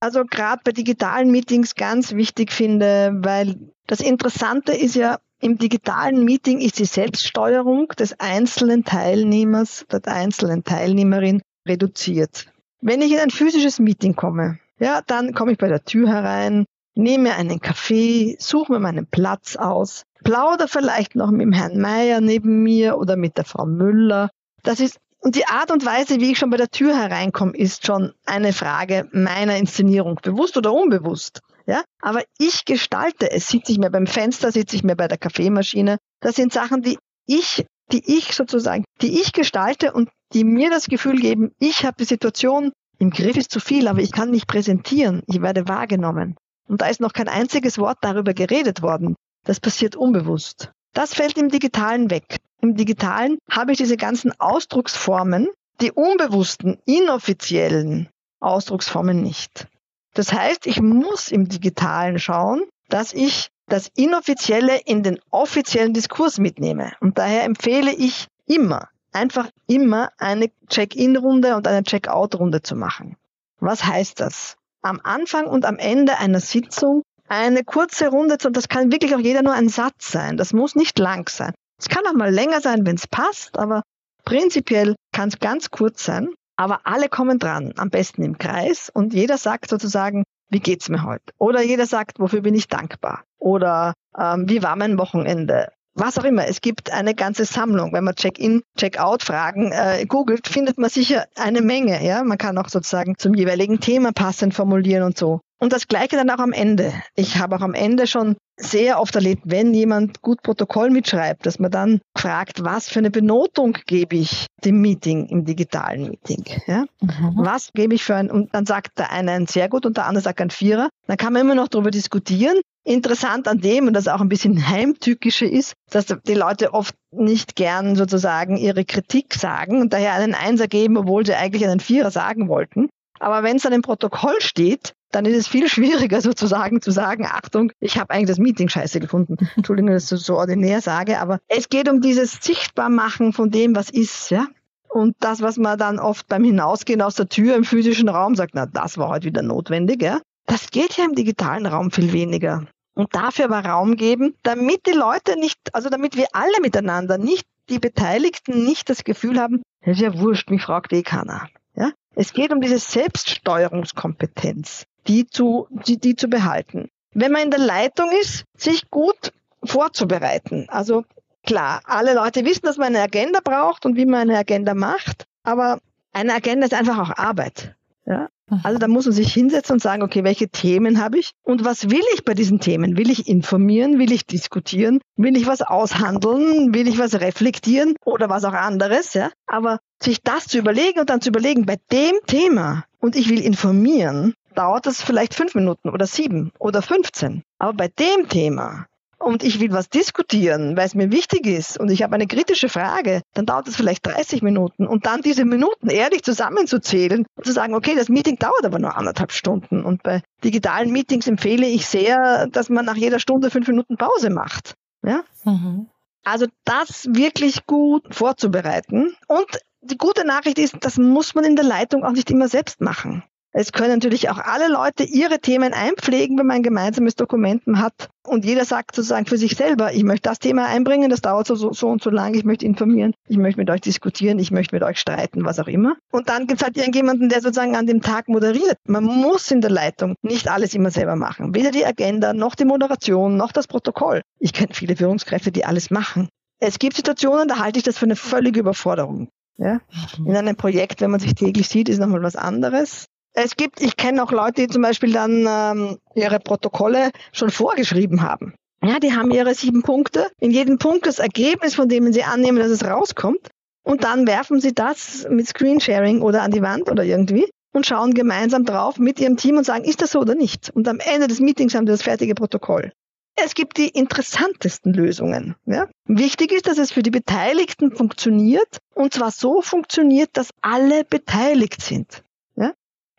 also gerade bei digitalen Meetings ganz wichtig finde, weil das Interessante ist ja, im digitalen Meeting ist die Selbststeuerung des einzelnen Teilnehmers, der einzelnen Teilnehmerin reduziert. Wenn ich in ein physisches Meeting komme, ja, dann komme ich bei der Tür herein, nehme einen Kaffee, suche mir meinen Platz aus, plauder vielleicht noch mit dem Herrn Meier neben mir oder mit der Frau Müller. Das ist und die Art und Weise, wie ich schon bei der Tür hereinkomme, ist schon eine Frage meiner Inszenierung, bewusst oder unbewusst. Ja, aber ich gestalte es. Sitze ich mir beim Fenster, sitze ich mir bei der Kaffeemaschine. Das sind Sachen, die ich, die ich sozusagen, die ich gestalte und die mir das Gefühl geben, ich habe die Situation im Griff ist zu viel, aber ich kann mich präsentieren. Ich werde wahrgenommen. Und da ist noch kein einziges Wort darüber geredet worden. Das passiert unbewusst. Das fällt im Digitalen weg. Im Digitalen habe ich diese ganzen Ausdrucksformen, die unbewussten, inoffiziellen Ausdrucksformen nicht. Das heißt, ich muss im Digitalen schauen, dass ich das Inoffizielle in den offiziellen Diskurs mitnehme. Und daher empfehle ich immer, einfach immer eine Check-in-Runde und eine Check-out-Runde zu machen. Was heißt das? Am Anfang und am Ende einer Sitzung eine kurze Runde, und das kann wirklich auch jeder nur ein Satz sein. Das muss nicht lang sein. Es kann auch mal länger sein, wenn es passt, aber prinzipiell kann es ganz kurz sein. Aber alle kommen dran, am besten im Kreis und jeder sagt sozusagen, wie geht's mir heute? Oder jeder sagt, wofür bin ich dankbar? Oder ähm, wie war mein Wochenende? Was auch immer. Es gibt eine ganze Sammlung. Wenn man Check-in, Check-out-Fragen äh, googelt, findet man sicher eine Menge. Ja, man kann auch sozusagen zum jeweiligen Thema passend formulieren und so. Und das Gleiche dann auch am Ende. Ich habe auch am Ende schon sehr oft erlebt, wenn jemand gut Protokoll mitschreibt, dass man dann fragt, was für eine Benotung gebe ich dem Meeting, im digitalen Meeting. Ja? Mhm. Was gebe ich für ein, und dann sagt der eine ein sehr gut und der andere sagt ein Vierer. Dann kann man immer noch darüber diskutieren. Interessant an dem, und das auch ein bisschen heimtückische ist, dass die Leute oft nicht gern sozusagen ihre Kritik sagen und daher einen Einser geben, obwohl sie eigentlich einen Vierer sagen wollten. Aber wenn es dann im Protokoll steht, dann ist es viel schwieriger sozusagen zu sagen, Achtung, ich habe eigentlich das Meeting scheiße gefunden. Entschuldigung, dass ich das so ordinär sage, aber es geht um dieses Sichtbarmachen von dem, was ist, ja. Und das, was man dann oft beim Hinausgehen aus der Tür im physischen Raum sagt, na, das war heute wieder notwendig, ja. Das geht ja im digitalen Raum viel weniger. Und dafür aber Raum geben, damit die Leute nicht, also damit wir alle miteinander, nicht die Beteiligten nicht das Gefühl haben, das ist ja wurscht, mich fragt eh keiner. Ja? Es geht um diese Selbststeuerungskompetenz die zu, die, die zu behalten. Wenn man in der Leitung ist, sich gut vorzubereiten. Also klar, alle Leute wissen, dass man eine Agenda braucht und wie man eine Agenda macht, aber eine Agenda ist einfach auch Arbeit. Ja? Also da muss man sich hinsetzen und sagen, okay, welche Themen habe ich und was will ich bei diesen Themen? Will ich informieren? Will ich diskutieren? Will ich was aushandeln? Will ich was reflektieren oder was auch anderes? Ja? Aber sich das zu überlegen und dann zu überlegen, bei dem Thema und ich will informieren, dauert es vielleicht fünf Minuten oder sieben oder 15. Aber bei dem Thema und ich will was diskutieren, weil es mir wichtig ist und ich habe eine kritische Frage, dann dauert es vielleicht 30 Minuten und dann diese Minuten ehrlich zusammenzuzählen und zu sagen, okay, das Meeting dauert aber nur anderthalb Stunden und bei digitalen Meetings empfehle ich sehr, dass man nach jeder Stunde fünf Minuten Pause macht. Ja? Mhm. Also das wirklich gut vorzubereiten und die gute Nachricht ist, das muss man in der Leitung auch nicht immer selbst machen. Es können natürlich auch alle Leute ihre Themen einpflegen, wenn man ein gemeinsames Dokument hat. Und jeder sagt sozusagen für sich selber, ich möchte das Thema einbringen, das dauert so, so, so und so lange, ich möchte informieren, ich möchte mit euch diskutieren, ich möchte mit euch streiten, was auch immer. Und dann gibt es halt irgendjemanden, der sozusagen an dem Tag moderiert. Man muss in der Leitung nicht alles immer selber machen. Weder die Agenda, noch die Moderation, noch das Protokoll. Ich kenne viele Führungskräfte, die alles machen. Es gibt Situationen, da halte ich das für eine völlige Überforderung. Ja? In einem Projekt, wenn man sich täglich sieht, ist nochmal was anderes. Es gibt, ich kenne auch Leute, die zum Beispiel dann ähm, ihre Protokolle schon vorgeschrieben haben. Ja, die haben ihre sieben Punkte. In jedem Punkt das Ergebnis, von dem sie annehmen, dass es rauskommt. Und dann werfen sie das mit Screensharing oder an die Wand oder irgendwie und schauen gemeinsam drauf mit ihrem Team und sagen, ist das so oder nicht? Und am Ende des Meetings haben sie das fertige Protokoll. Es gibt die interessantesten Lösungen. Ja? Wichtig ist, dass es für die Beteiligten funktioniert und zwar so funktioniert, dass alle beteiligt sind.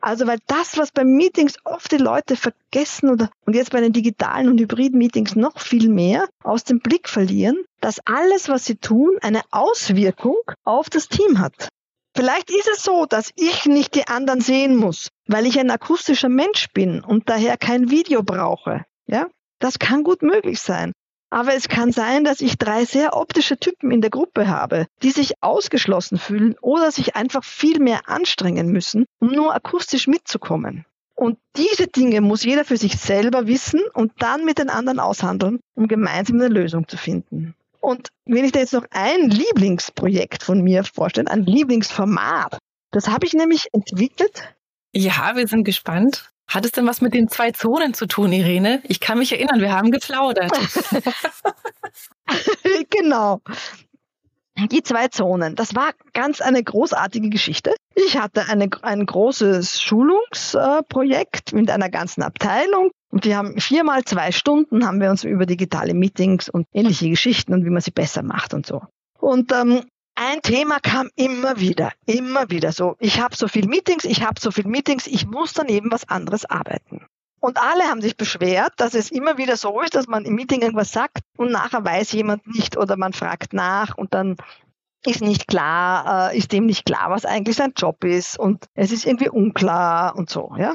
Also weil das, was bei Meetings oft die Leute vergessen oder und jetzt bei den digitalen und hybriden Meetings noch viel mehr aus dem Blick verlieren, dass alles, was sie tun, eine Auswirkung auf das Team hat. Vielleicht ist es so, dass ich nicht die anderen sehen muss, weil ich ein akustischer Mensch bin und daher kein Video brauche. Ja, das kann gut möglich sein. Aber es kann sein, dass ich drei sehr optische Typen in der Gruppe habe, die sich ausgeschlossen fühlen oder sich einfach viel mehr anstrengen müssen, um nur akustisch mitzukommen. Und diese Dinge muss jeder für sich selber wissen und dann mit den anderen aushandeln, um gemeinsam eine Lösung zu finden. Und wenn ich da jetzt noch ein Lieblingsprojekt von mir vorstelle, ein Lieblingsformat, das habe ich nämlich entwickelt.
Ja, wir sind gespannt. Hat es denn was mit den zwei Zonen zu tun, Irene? Ich kann mich erinnern, wir haben geplaudert.
genau. Die zwei Zonen. Das war ganz eine großartige Geschichte. Ich hatte eine, ein großes Schulungsprojekt mit einer ganzen Abteilung. Und wir haben viermal zwei Stunden haben wir uns über digitale Meetings und ähnliche Geschichten und wie man sie besser macht und so. Und ähm, ein Thema kam immer wieder, immer wieder so. Ich habe so viel Meetings, ich habe so viel Meetings, ich muss daneben was anderes arbeiten. Und alle haben sich beschwert, dass es immer wieder so ist, dass man im Meeting irgendwas sagt und nachher weiß jemand nicht oder man fragt nach und dann ist nicht klar, äh, ist dem nicht klar, was eigentlich sein Job ist und es ist irgendwie unklar und so, ja.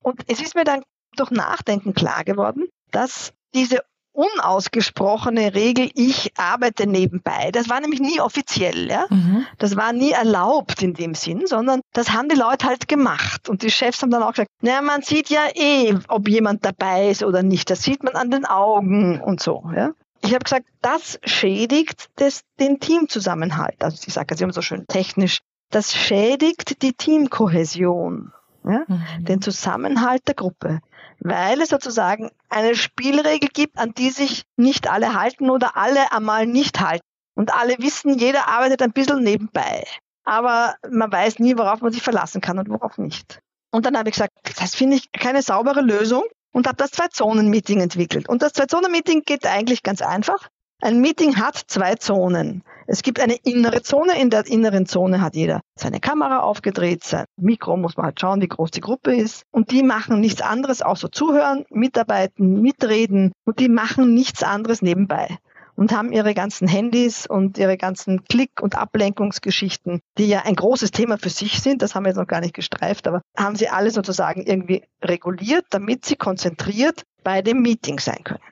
Und es ist mir dann durch Nachdenken klar geworden, dass diese unausgesprochene Regel, ich arbeite nebenbei. Das war nämlich nie offiziell, ja. Mhm. Das war nie erlaubt in dem Sinn, sondern das haben die Leute halt gemacht. Und die Chefs haben dann auch gesagt, naja, man sieht ja eh, ob jemand dabei ist oder nicht. Das sieht man an den Augen und so, ja. Ich habe gesagt, das schädigt das, den Teamzusammenhalt. Also ich sage das immer so schön technisch. Das schädigt die Teamkohäsion, ja? Mhm. den Zusammenhalt der Gruppe weil es sozusagen eine Spielregel gibt, an die sich nicht alle halten oder alle einmal nicht halten. Und alle wissen, jeder arbeitet ein bisschen nebenbei. Aber man weiß nie, worauf man sich verlassen kann und worauf nicht. Und dann habe ich gesagt, das finde ich keine saubere Lösung und habe das Zwei-Zonen-Meeting entwickelt. Und das Zwei-Zonen-Meeting geht eigentlich ganz einfach. Ein Meeting hat zwei Zonen. Es gibt eine innere Zone. In der inneren Zone hat jeder seine Kamera aufgedreht, sein Mikro muss man halt schauen, wie groß die Gruppe ist. Und die machen nichts anderes außer zuhören, mitarbeiten, mitreden. Und die machen nichts anderes nebenbei und haben ihre ganzen Handys und ihre ganzen Klick- und Ablenkungsgeschichten, die ja ein großes Thema für sich sind, das haben wir jetzt noch gar nicht gestreift, aber haben sie alle sozusagen irgendwie reguliert, damit sie konzentriert bei dem Meeting sein können.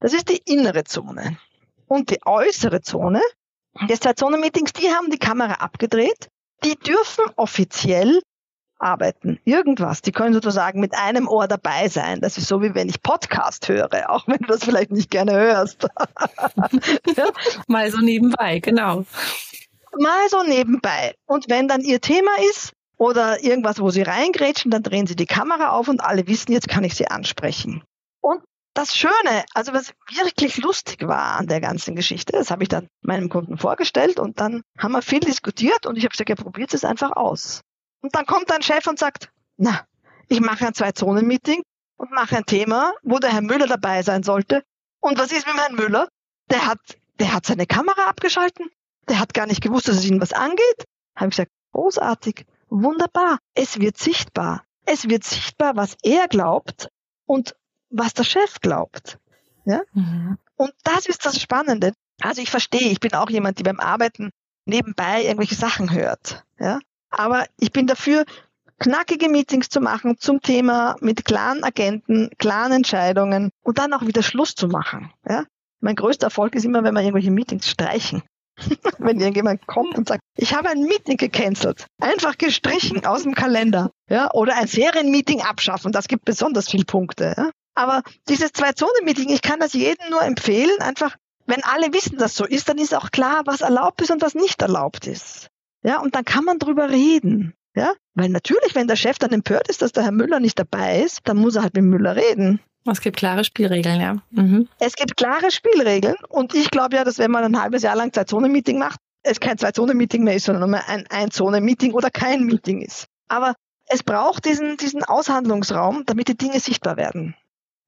Das ist die innere Zone. Und die äußere Zone des Zwei-Zonen-Meetings, die haben die Kamera abgedreht. Die dürfen offiziell arbeiten. Irgendwas. Die können sozusagen mit einem Ohr dabei sein. Das ist so, wie wenn ich Podcast höre, auch wenn du das vielleicht nicht gerne hörst.
ja? Mal so nebenbei, genau.
Mal so nebenbei. Und wenn dann ihr Thema ist oder irgendwas, wo sie reingrätschen, dann drehen sie die Kamera auf und alle wissen, jetzt kann ich sie ansprechen. Und das Schöne, also was wirklich lustig war an der ganzen Geschichte, das habe ich dann meinem Kunden vorgestellt und dann haben wir viel diskutiert und ich habe gesagt, ja, probiert es einfach aus. Und dann kommt ein Chef und sagt, na, ich mache ein Zwei-Zonen-Meeting und mache ein Thema, wo der Herr Müller dabei sein sollte. Und was ist mit Herrn Müller? Der hat, der hat seine Kamera abgeschalten. Der hat gar nicht gewusst, dass es ihm was angeht. Habe ich gesagt, großartig, wunderbar. Es wird sichtbar. Es wird sichtbar, was er glaubt und was der Chef glaubt. Ja? Mhm. Und das ist das Spannende. Also ich verstehe, ich bin auch jemand, die beim Arbeiten nebenbei irgendwelche Sachen hört. Ja? Aber ich bin dafür, knackige Meetings zu machen zum Thema mit klaren Agenten, klaren Entscheidungen und dann auch wieder Schluss zu machen. Ja? Mein größter Erfolg ist immer, wenn wir irgendwelche Meetings streichen. wenn irgendjemand kommt und sagt, ich habe ein Meeting gecancelt, einfach gestrichen aus dem Kalender, ja, oder ein Serienmeeting abschaffen, das gibt besonders viele Punkte, ja. Aber dieses Zwei-Zonen-Meeting, ich kann das jedem nur empfehlen, einfach, wenn alle wissen, dass so ist, dann ist auch klar, was erlaubt ist und was nicht erlaubt ist. Ja, und dann kann man drüber reden. Ja, weil natürlich, wenn der Chef dann empört ist, dass der Herr Müller nicht dabei ist, dann muss er halt mit Müller reden.
Es gibt klare Spielregeln, ja. Mhm.
Es gibt klare Spielregeln und ich glaube ja, dass wenn man ein halbes Jahr lang Zwei-Zonen-Meeting macht, es kein Zwei-Zonen-Meeting mehr ist, sondern nur ein Ein-Zonen-Meeting oder kein Meeting ist. Aber es braucht diesen, diesen Aushandlungsraum, damit die Dinge sichtbar werden.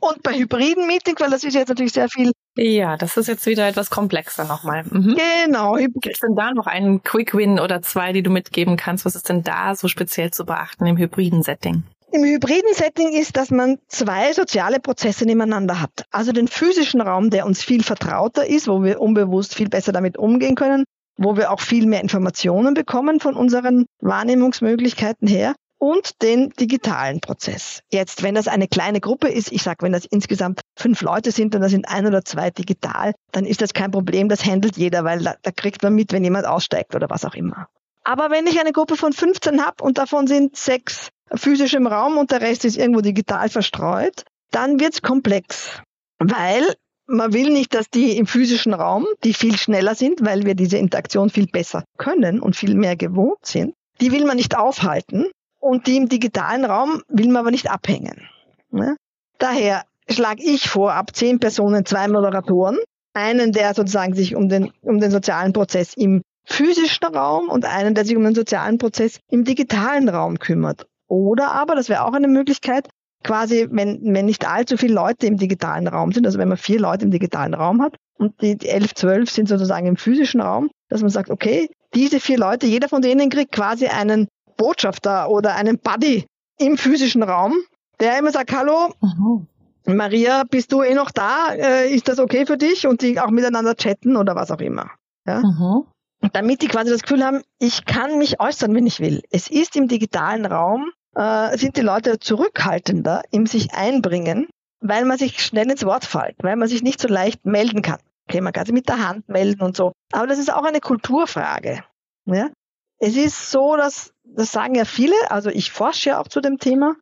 Und bei hybriden Meetings, weil das ist jetzt natürlich sehr viel.
Ja, das ist jetzt wieder etwas komplexer nochmal. Mhm.
Genau.
Gibt es denn da noch einen Quick Win oder zwei, die du mitgeben kannst? Was ist denn da so speziell zu beachten im hybriden Setting?
Im hybriden Setting ist, dass man zwei soziale Prozesse nebeneinander hat. Also den physischen Raum, der uns viel vertrauter ist, wo wir unbewusst viel besser damit umgehen können, wo wir auch viel mehr Informationen bekommen von unseren Wahrnehmungsmöglichkeiten her und den digitalen Prozess. Jetzt, wenn das eine kleine Gruppe ist, ich sage, wenn das insgesamt fünf Leute sind und da sind ein oder zwei digital, dann ist das kein Problem, das handelt jeder, weil da, da kriegt man mit, wenn jemand aussteigt oder was auch immer. Aber wenn ich eine Gruppe von 15 habe und davon sind sechs physisch im Raum und der Rest ist irgendwo digital verstreut, dann wird's komplex, weil man will nicht, dass die im physischen Raum, die viel schneller sind, weil wir diese Interaktion viel besser können und viel mehr gewohnt sind, die will man nicht aufhalten, und die im digitalen Raum will man aber nicht abhängen. Ne? Daher schlage ich vor, ab zehn Personen zwei Moderatoren, einen, der sozusagen sich um den, um den sozialen Prozess im physischen Raum und einen, der sich um den sozialen Prozess im digitalen Raum kümmert. Oder aber, das wäre auch eine Möglichkeit, quasi, wenn, wenn nicht allzu viele Leute im digitalen Raum sind, also wenn man vier Leute im digitalen Raum hat und die, die elf, zwölf sind sozusagen im physischen Raum, dass man sagt, okay, diese vier Leute, jeder von denen kriegt quasi einen Botschafter oder einen Buddy im physischen Raum, der immer sagt, hallo, mhm. Maria, bist du eh noch da? Äh, ist das okay für dich? Und die auch miteinander chatten oder was auch immer. Ja? Mhm. Damit die quasi das Gefühl haben, ich kann mich äußern, wenn ich will. Es ist im digitalen Raum äh, sind die Leute zurückhaltender im sich einbringen, weil man sich schnell ins Wort fällt, weil man sich nicht so leicht melden kann. Okay, man kann sich mit der Hand melden und so. Aber das ist auch eine Kulturfrage. Ja? Es ist so, dass, das sagen ja viele, also ich forsche ja auch zu dem Thema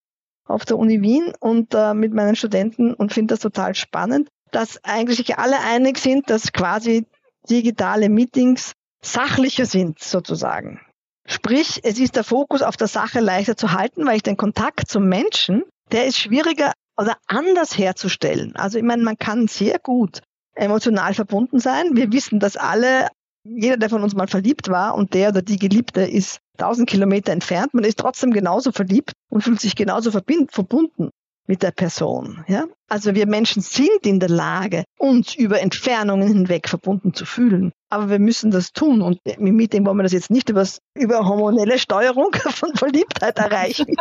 auf der Uni Wien und äh, mit meinen Studenten und finde das total spannend, dass eigentlich alle einig sind, dass quasi digitale Meetings sachlicher sind sozusagen. Sprich, es ist der Fokus auf der Sache leichter zu halten, weil ich den Kontakt zum Menschen, der ist schwieriger oder anders herzustellen. Also ich meine, man kann sehr gut emotional verbunden sein. Wir wissen, dass alle, jeder, der von uns mal verliebt war und der oder die Geliebte ist tausend Kilometer entfernt, man ist trotzdem genauso verliebt und fühlt sich genauso verbunden mit der Person. Ja? Also wir Menschen sind in der Lage, uns über Entfernungen hinweg verbunden zu fühlen. Aber wir müssen das tun. Und im Meeting wollen wir das jetzt nicht übers, über hormonelle Steuerung von Verliebtheit erreichen.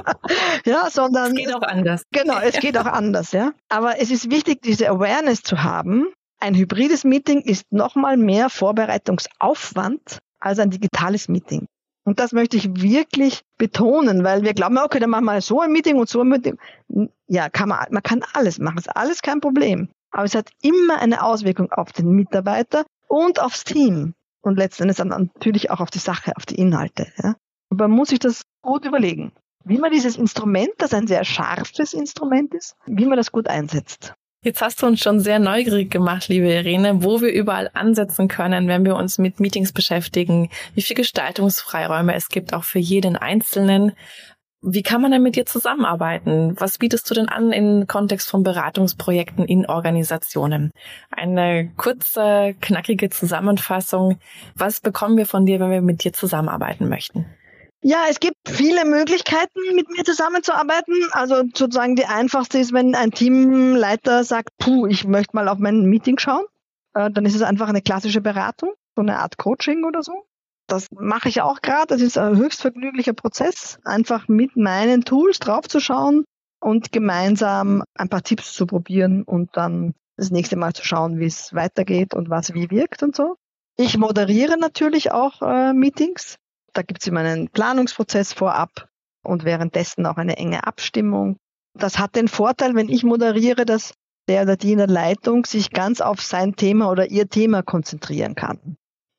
ja, sondern.
Es geht auch anders.
Genau, es geht auch anders, ja. Aber es ist wichtig, diese Awareness zu haben. Ein hybrides Meeting ist nochmal mehr Vorbereitungsaufwand als ein digitales Meeting. Und das möchte ich wirklich betonen, weil wir glauben, okay, dann machen wir so ein Meeting und so ein Meeting. Ja, kann man, man kann alles machen, ist alles kein Problem. Aber es hat immer eine Auswirkung auf den Mitarbeiter und aufs Team. Und letztendlich dann natürlich auch auf die Sache, auf die Inhalte. Ja. Und man muss sich das gut überlegen, wie man dieses Instrument, das ein sehr scharfes Instrument ist, wie man das gut einsetzt.
Jetzt hast du uns schon sehr neugierig gemacht, liebe Irene, wo wir überall ansetzen können, wenn wir uns mit Meetings beschäftigen, wie viel Gestaltungsfreiräume es gibt, auch für jeden Einzelnen. Wie kann man denn mit dir zusammenarbeiten? Was bietest du denn an im Kontext von Beratungsprojekten in Organisationen? Eine kurze, knackige Zusammenfassung. Was bekommen wir von dir, wenn wir mit dir zusammenarbeiten möchten?
Ja, es gibt viele Möglichkeiten, mit mir zusammenzuarbeiten. Also sozusagen die einfachste ist, wenn ein Teamleiter sagt, puh, ich möchte mal auf mein Meeting schauen. Äh, dann ist es einfach eine klassische Beratung, so eine Art Coaching oder so. Das mache ich auch gerade. Das ist ein höchst vergnüglicher Prozess, einfach mit meinen Tools draufzuschauen und gemeinsam ein paar Tipps zu probieren und dann das nächste Mal zu schauen, wie es weitergeht und was wie wirkt und so. Ich moderiere natürlich auch äh, Meetings. Da gibt es immer einen Planungsprozess vorab und währenddessen auch eine enge Abstimmung. Das hat den Vorteil, wenn ich moderiere, dass der oder die in der Leitung sich ganz auf sein Thema oder ihr Thema konzentrieren kann.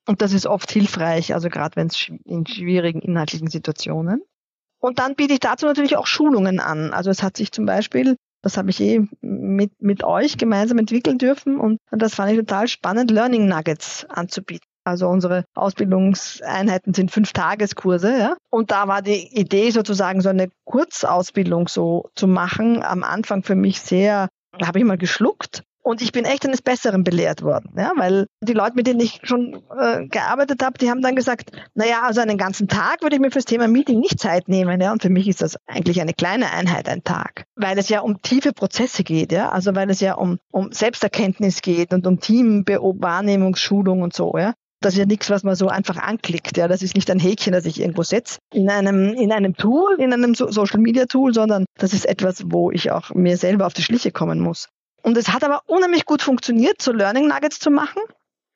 Und das ist oft hilfreich, also gerade wenn es in schwierigen inhaltlichen Situationen. Und dann biete ich dazu natürlich auch Schulungen an. Also es hat sich zum Beispiel, das habe ich eh mit, mit euch gemeinsam entwickeln dürfen und das fand ich total spannend, Learning Nuggets anzubieten. Also unsere Ausbildungseinheiten sind fünf Tageskurse, ja. Und da war die Idee sozusagen so eine Kurzausbildung so zu machen. Am Anfang für mich sehr, habe ich mal geschluckt. Und ich bin echt eines Besseren belehrt worden, ja, weil die Leute, mit denen ich schon äh, gearbeitet habe, die haben dann gesagt, naja, also einen ganzen Tag würde ich mir fürs Thema Meeting nicht Zeit nehmen, ja, und für mich ist das eigentlich eine kleine Einheit, ein Tag, weil es ja um tiefe Prozesse geht, ja, also weil es ja um, um Selbsterkenntnis geht und um Teamwahrnehmungsschulung und so, ja. Das ist ja nichts, was man so einfach anklickt. Ja, das ist nicht ein Häkchen, das ich irgendwo setze in einem, in einem Tool, in einem Social Media Tool, sondern das ist etwas, wo ich auch mir selber auf die Schliche kommen muss. Und es hat aber unheimlich gut funktioniert, so Learning Nuggets zu machen.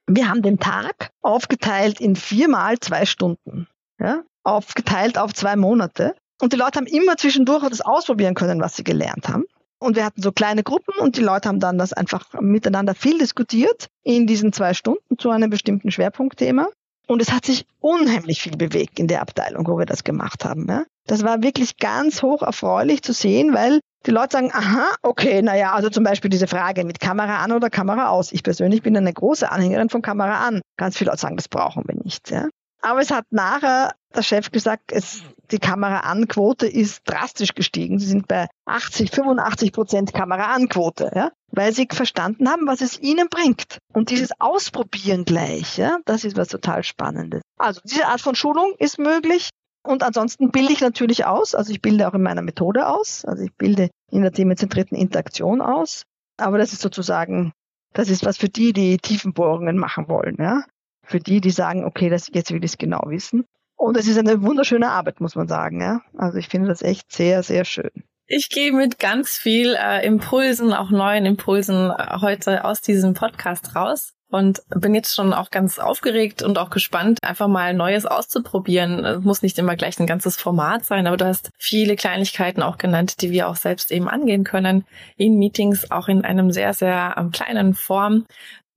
Wir haben den Tag aufgeteilt in viermal zwei Stunden. Ja, aufgeteilt auf zwei Monate. Und die Leute haben immer zwischendurch das ausprobieren können, was sie gelernt haben. Und wir hatten so kleine Gruppen und die Leute haben dann das einfach miteinander viel diskutiert in diesen zwei Stunden zu einem bestimmten Schwerpunktthema. Und es hat sich unheimlich viel bewegt in der Abteilung, wo wir das gemacht haben. Ja. Das war wirklich ganz hoch erfreulich zu sehen, weil die Leute sagen, aha, okay, naja, also zum Beispiel diese Frage mit Kamera an oder Kamera aus. Ich persönlich bin eine große Anhängerin von Kamera an. Ganz viele Leute sagen, das brauchen wir nicht. Ja. Aber es hat nachher der Chef gesagt, es, die Kamera-An-Quote ist drastisch gestiegen. Sie sind bei 80, 85 Prozent Kamera-An-Quote, ja, weil sie verstanden haben, was es ihnen bringt. Und dieses Ausprobieren gleich, ja, das ist was total Spannendes. Also diese Art von Schulung ist möglich. Und ansonsten bilde ich natürlich aus. Also ich bilde auch in meiner Methode aus. Also ich bilde in der themenzentrierten Interaktion aus. Aber das ist sozusagen, das ist was für die, die Tiefenbohrungen machen wollen, ja für die, die sagen, okay, das, jetzt will ich es genau wissen. Und es ist eine wunderschöne Arbeit, muss man sagen. Ja? Also ich finde das echt sehr, sehr schön.
Ich gehe mit ganz viel äh, Impulsen, auch neuen Impulsen äh, heute aus diesem Podcast raus. und bin jetzt schon auch ganz aufgeregt und auch gespannt, einfach mal Neues auszuprobieren. Es muss nicht immer gleich ein ganzes Format sein, aber du hast viele Kleinigkeiten auch genannt, die wir auch selbst eben angehen können in Meetings, auch in einem sehr, sehr ähm, kleinen Form.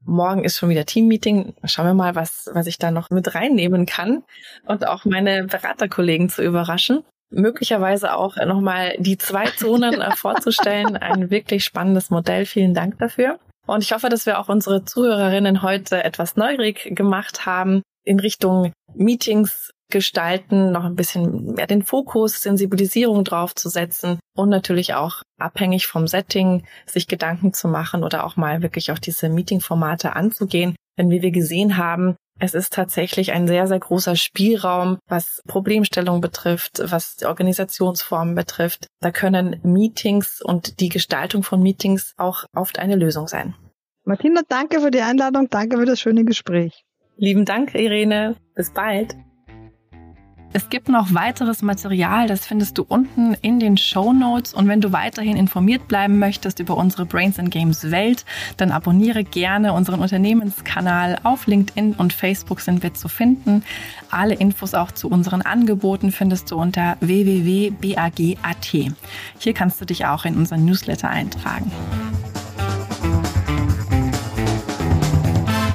Morgen ist schon wieder Teammeeting. Schauen wir mal, was, was ich da noch mit reinnehmen kann und auch meine Beraterkollegen zu überraschen. Möglicherweise auch nochmal die zwei Zonen äh, vorzustellen. Ein wirklich spannendes Modell. Vielen Dank dafür. Und ich hoffe, dass wir auch unsere Zuhörerinnen heute etwas neugierig gemacht haben in Richtung Meetings gestalten, noch ein bisschen mehr den Fokus, Sensibilisierung drauf zu setzen und natürlich auch abhängig vom Setting sich Gedanken zu machen oder auch mal wirklich auch diese Meeting-Formate anzugehen. Denn wie wir gesehen haben, es ist tatsächlich ein sehr, sehr großer Spielraum, was Problemstellung betrifft, was die Organisationsformen betrifft. Da können Meetings und die Gestaltung von Meetings auch oft eine Lösung sein.
Martina, danke für die Einladung, danke für das schöne Gespräch.
Lieben Dank, Irene. Bis bald. Es gibt noch weiteres Material, das findest du unten in den Show Notes. Und wenn du weiterhin informiert bleiben möchtest über unsere Brains and Games Welt, dann abonniere gerne unseren Unternehmenskanal. Auf LinkedIn und Facebook sind wir zu finden. Alle Infos auch zu unseren Angeboten findest du unter www.bag.at. Hier kannst du dich auch in unseren Newsletter eintragen.